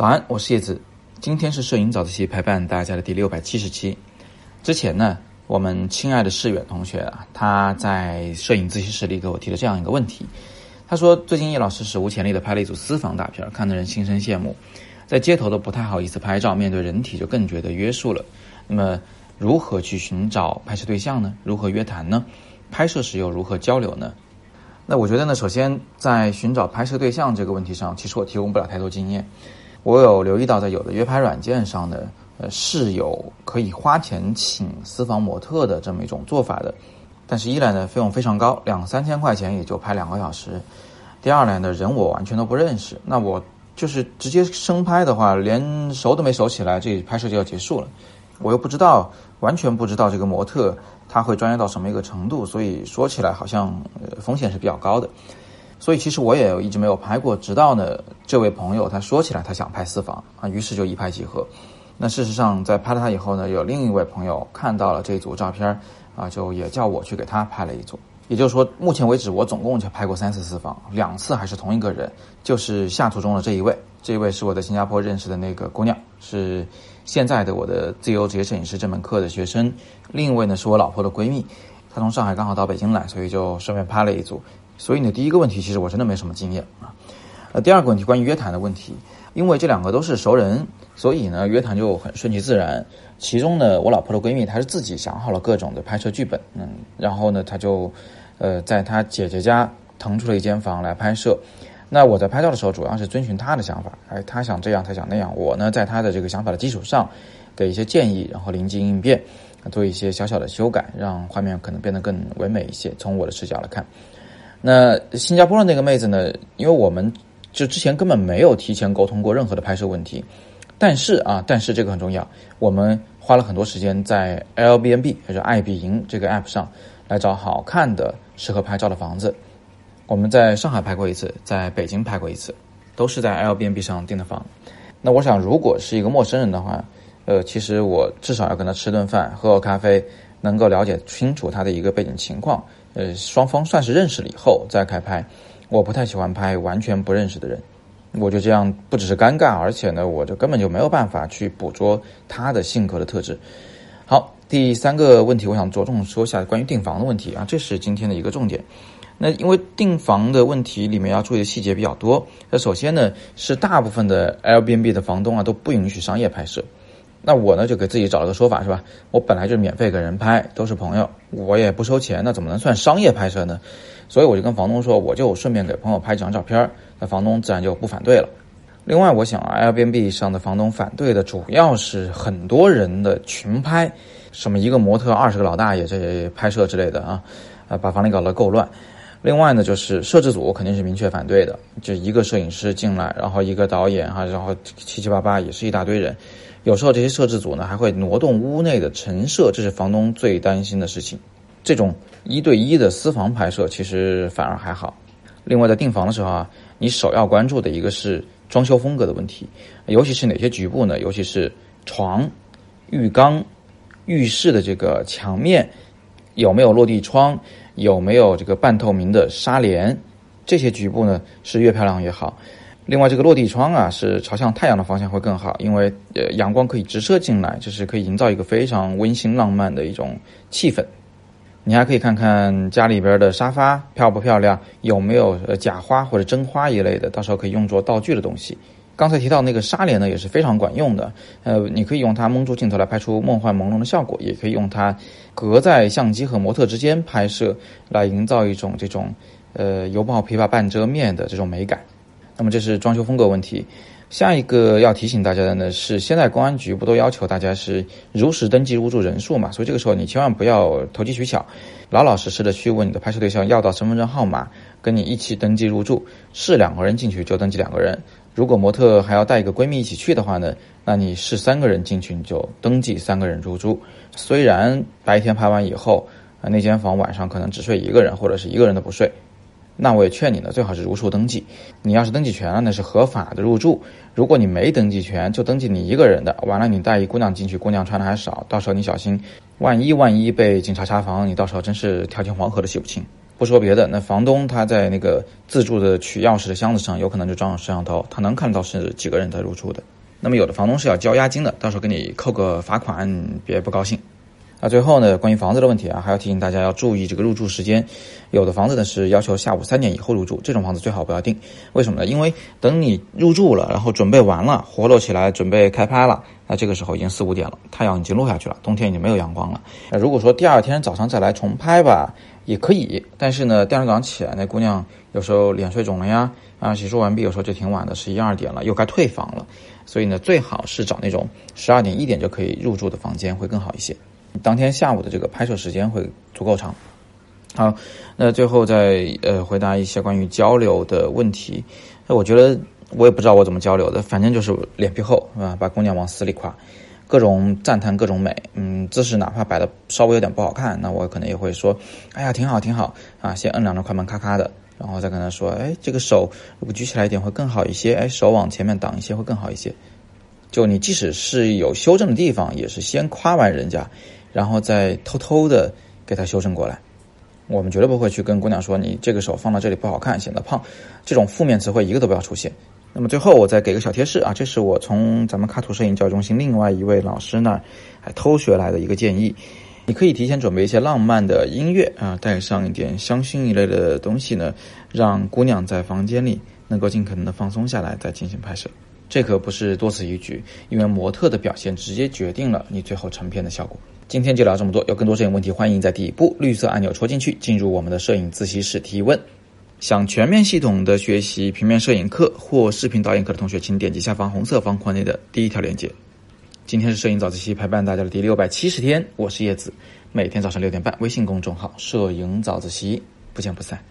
早安，我是叶子。今天是摄影早自习陪伴大家的第六百七十期。之前呢，我们亲爱的世远同学啊，他在摄影自习室里给我提了这样一个问题。他说，最近叶老师史无前例的拍了一组私房大片，看得人心生羡慕。在街头都不太好意思拍照，面对人体就更觉得约束了。那么，如何去寻找拍摄对象呢？如何约谈呢？拍摄时又如何交流呢？那我觉得呢，首先在寻找拍摄对象这个问题上，其实我提供不了太多经验。我有留意到，在有的约拍软件上呢，呃，是有可以花钱请私房模特的这么一种做法的。但是，一来呢，费用非常高，两三千块钱也就拍两个小时；第二来呢，人我完全都不认识，那我就是直接生拍的话，连熟都没熟起来，这拍摄就要结束了。我又不知道，完全不知道这个模特他会专业到什么一个程度，所以说起来好像风险是比较高的。所以其实我也一直没有拍过，直到呢这位朋友他说起来他想拍私房啊，于是就一拍即合。那事实上在拍了他以后呢，有另一位朋友看到了这组照片啊，就也叫我去给他拍了一组。也就是说，目前为止我总共就拍过三次私房，两次还是同一个人，就是下图中的这一位。这一位是我在新加坡认识的那个姑娘，是现在的我的自由职业摄影师这门课的学生。另一位呢是我老婆的闺蜜，她从上海刚好到北京来，所以就顺便拍了一组。所以呢，第一个问题其实我真的没什么经验啊。呃，第二个问题关于约谈的问题，因为这两个都是熟人，所以呢约谈就很顺其自然。其中呢，我老婆的闺蜜她是自己想好了各种的拍摄剧本，嗯，然后呢她就呃在她姐姐家腾出了一间房来拍摄。那我在拍照的时候主要是遵循她的想法，哎，她想这样，她想那样，我呢在她的这个想法的基础上给一些建议，然后灵机应变做一些小小的修改，让画面可能变得更唯美一些。从我的视角来看。那新加坡的那个妹子呢？因为我们就之前根本没有提前沟通过任何的拍摄问题，但是啊，但是这个很重要，我们花了很多时间在 L B N B 也就是爱彼迎这个 app 上来找好看的适合拍照的房子。我们在上海拍过一次，在北京拍过一次，都是在 L B N B 上订的房。那我想，如果是一个陌生人的话，呃，其实我至少要跟他吃顿饭，喝个咖啡，能够了解清楚他的一个背景情况。呃，双方算是认识了以后再开拍，我不太喜欢拍完全不认识的人，我就这样不只是尴尬，而且呢，我就根本就没有办法去捕捉他的性格的特质。好，第三个问题，我想着重说一下关于订房的问题啊，这是今天的一个重点。那因为订房的问题里面要注意的细节比较多，那首先呢是大部分的 L B N B 的房东啊都不允许商业拍摄。那我呢就给自己找了个说法是吧？我本来就免费给人拍，都是朋友，我也不收钱，那怎么能算商业拍摄呢？所以我就跟房东说，我就顺便给朋友拍几张照片，那房东自然就不反对了。另外，我想，Airbnb 上的房东反对的主要是很多人的群拍，什么一个模特二十个老大爷这拍摄之类的啊，啊，把房里搞得够乱。另外呢，就是摄制组肯定是明确反对的，就一个摄影师进来，然后一个导演哈，然后七七八八也是一大堆人。有时候这些摄制组呢还会挪动屋内的陈设，这是房东最担心的事情。这种一对一的私房拍摄其实反而还好。另外在订房的时候啊，你首要关注的一个是装修风格的问题，尤其是哪些局部呢？尤其是床、浴缸、浴室的这个墙面有没有落地窗，有没有这个半透明的纱帘，这些局部呢是越漂亮越好。另外，这个落地窗啊，是朝向太阳的方向会更好，因为呃阳光可以直射进来，就是可以营造一个非常温馨浪漫的一种气氛。你还可以看看家里边的沙发漂不漂亮，有没有呃假花或者真花一类的，到时候可以用作道具的东西。刚才提到那个纱帘呢，也是非常管用的。呃，你可以用它蒙住镜头来拍出梦幻朦胧的效果，也可以用它隔在相机和模特之间拍摄，来营造一种这种呃犹抱琵琶半遮面的这种美感。那么这是装修风格问题，下一个要提醒大家的呢是，现在公安局不都要求大家是如实登记入住人数嘛？所以这个时候你千万不要投机取巧，老老实实的去问你的拍摄对象要到身份证号码，跟你一起登记入住，是两个人进去就登记两个人。如果模特还要带一个闺蜜一起去的话呢，那你是三个人进去你就登记三个人入住。虽然白天拍完以后啊那间房晚上可能只睡一个人或者是一个人都不睡。那我也劝你呢，最好是如数登记。你要是登记全了，那是合法的入住；如果你没登记全，就登记你一个人的，完了你带一姑娘进去，姑娘穿的还少，到时候你小心，万一万一被警察查房，你到时候真是跳进黄河都洗不清。不说别的，那房东他在那个自助的取钥匙的箱子上，有可能就装上摄像头，他能看到是几个人在入住的。那么有的房东是要交押金的，到时候给你扣个罚款，别不高兴。那最后呢，关于房子的问题啊，还要提醒大家要注意这个入住时间。有的房子呢是要求下午三点以后入住，这种房子最好不要订。为什么呢？因为等你入住了，然后准备完了，活络起来，准备开拍了，那这个时候已经四五点了，太阳已经落下去了，冬天已经没有阳光了。那如果说第二天早上再来重拍吧，也可以，但是呢，第二天早上起来，那姑娘有时候脸睡肿了呀，啊，洗漱完毕，有时候就挺晚的，十一二点了，又该退房了。所以呢，最好是找那种十二点一点就可以入住的房间，会更好一些。当天下午的这个拍摄时间会足够长。好，那最后再呃回答一些关于交流的问题。那我觉得我也不知道我怎么交流的，反正就是脸皮厚啊，把姑娘往死里夸，各种赞叹各种美。嗯，姿势哪怕摆的稍微有点不好看，那我可能也会说，哎呀，挺好挺好啊，先摁两张快门咔咔的，然后再跟他说，哎，这个手如果举起来一点会更好一些，哎，手往前面挡一些会更好一些。就你即使是有修正的地方，也是先夸完人家。然后再偷偷的给他修正过来，我们绝对不会去跟姑娘说你这个手放到这里不好看，显得胖，这种负面词汇一个都不要出现。那么最后我再给个小贴士啊，这是我从咱们卡图摄影教育中心另外一位老师那儿还偷学来的一个建议，你可以提前准备一些浪漫的音乐啊，带上一点香薰一类的东西呢，让姑娘在房间里能够尽可能的放松下来再进行拍摄。这可不是多此一举，因为模特的表现直接决定了你最后成片的效果。今天就聊这么多，有更多摄影问题，欢迎在底部绿色按钮戳进去，进入我们的摄影自习室提问。想全面系统的学习平面摄影课或视频导演课的同学，请点击下方红色方框内的第一条链接。今天是摄影早自习陪伴大家的第六百七十天，我是叶子，每天早上六点半，微信公众号“摄影早自习”，不见不散。